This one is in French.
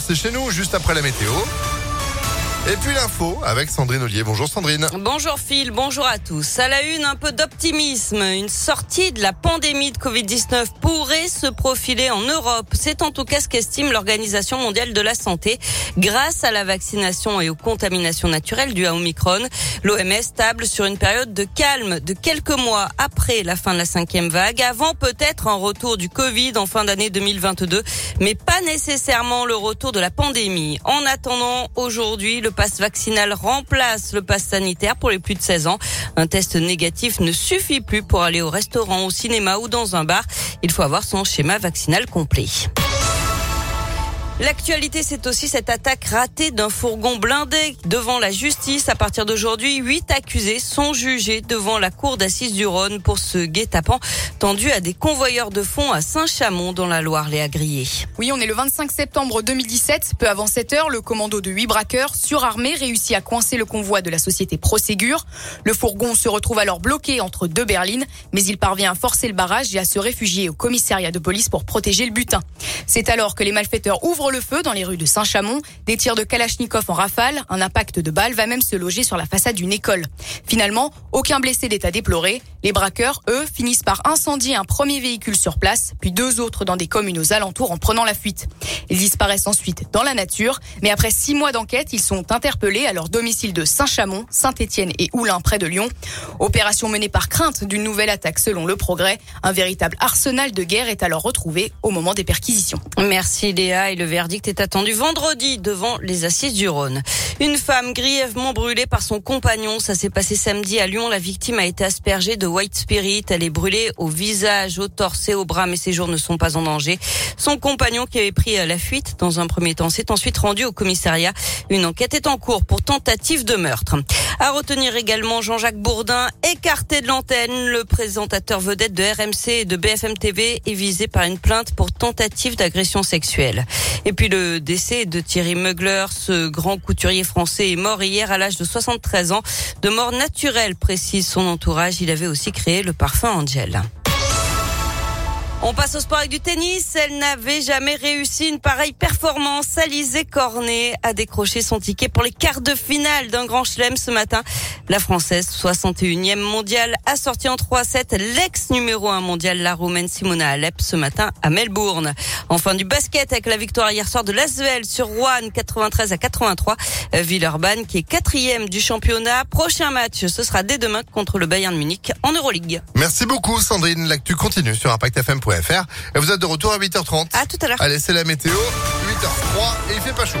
c'est chez nous, juste après la météo. Et puis l'info avec Sandrine Ollier. Bonjour Sandrine. Bonjour Phil, bonjour à tous. À la une, un peu d'optimisme. Une sortie de la pandémie de Covid-19 pourrait se profiler en Europe. C'est en tout cas ce qu'estime l'Organisation mondiale de la santé. Grâce à la vaccination et aux contaminations naturelles dues à Omicron, l'OMS table sur une période de calme de quelques mois après la fin de la cinquième vague, avant peut-être un retour du Covid en fin d'année 2022, mais pas nécessairement le retour de la pandémie. En attendant, aujourd'hui, le passe vaccinal remplace le passe sanitaire pour les plus de 16 ans. Un test négatif ne suffit plus pour aller au restaurant, au cinéma ou dans un bar. Il faut avoir son schéma vaccinal complet. L'actualité, c'est aussi cette attaque ratée d'un fourgon blindé devant la justice. À partir d'aujourd'hui, huit accusés sont jugés devant la cour d'assises du Rhône pour ce guet-apens tendu à des convoyeurs de fonds à Saint-Chamond dans la Loire, les Grillé. Oui, on est le 25 septembre 2017. Peu avant 7 heures, le commando de huit braqueurs surarmés réussit à coincer le convoi de la société Proségur. Le fourgon se retrouve alors bloqué entre deux berlines, mais il parvient à forcer le barrage et à se réfugier au commissariat de police pour protéger le butin. C'est alors que les malfaiteurs ouvrent le feu dans les rues de Saint-Chamond. Des tirs de Kalachnikov en rafale, un impact de balles va même se loger sur la façade d'une école. Finalement, aucun blessé d'état déploré. Les braqueurs, eux, finissent par incendier un premier véhicule sur place, puis deux autres dans des communes aux alentours en prenant la fuite. Ils disparaissent ensuite dans la nature, mais après six mois d'enquête, ils sont interpellés à leur domicile de Saint-Chamond, Saint-Étienne et Oulin près de Lyon. Opération menée par crainte d'une nouvelle attaque selon le progrès. Un véritable arsenal de guerre est alors retrouvé au moment des perquisitions. Merci Léa et le verdict est attendu vendredi devant les assises du Rhône. Une femme grièvement brûlée par son compagnon, ça s'est passé samedi à Lyon. La victime a été aspergée de white spirit. Elle est brûlée au visage, au torse et au bras, mais ses jours ne sont pas en danger. Son compagnon qui avait pris la fuite dans un premier temps s'est ensuite rendu au commissariat. Une enquête est en cours pour tentative de meurtre. À retenir également Jean-Jacques Bourdin, écarté de l'antenne. Le présentateur vedette de RMC et de BFM TV est visé par une plainte pour tentative d'agression sexuelle. Et puis le décès de Thierry Mugler, ce grand couturier français est mort hier à l'âge de 73 ans, de mort naturelle, précise son entourage. Il avait aussi créé le parfum Angel. On passe au sport avec du tennis. Elle n'avait jamais réussi une pareille performance. Alizé Cornet a décroché son ticket pour les quarts de finale d'un grand chelem ce matin. La Française, 61e mondiale, a sorti en 3-7 l'ex numéro 1 mondial, la Roumaine Simona Alep, ce matin à Melbourne. Enfin du basket avec la victoire hier soir de l'Asvel sur Rouen, 93 à 83. Villeurbanne qui est quatrième du championnat. Prochain match, ce sera dès demain contre le Bayern Munich en Euroleague. Merci beaucoup Sandrine. L'actu continue sur Et vous êtes de retour à 8h30. À tout à l'heure. Allez, c'est la météo. 8h03 et il fait pas chaud.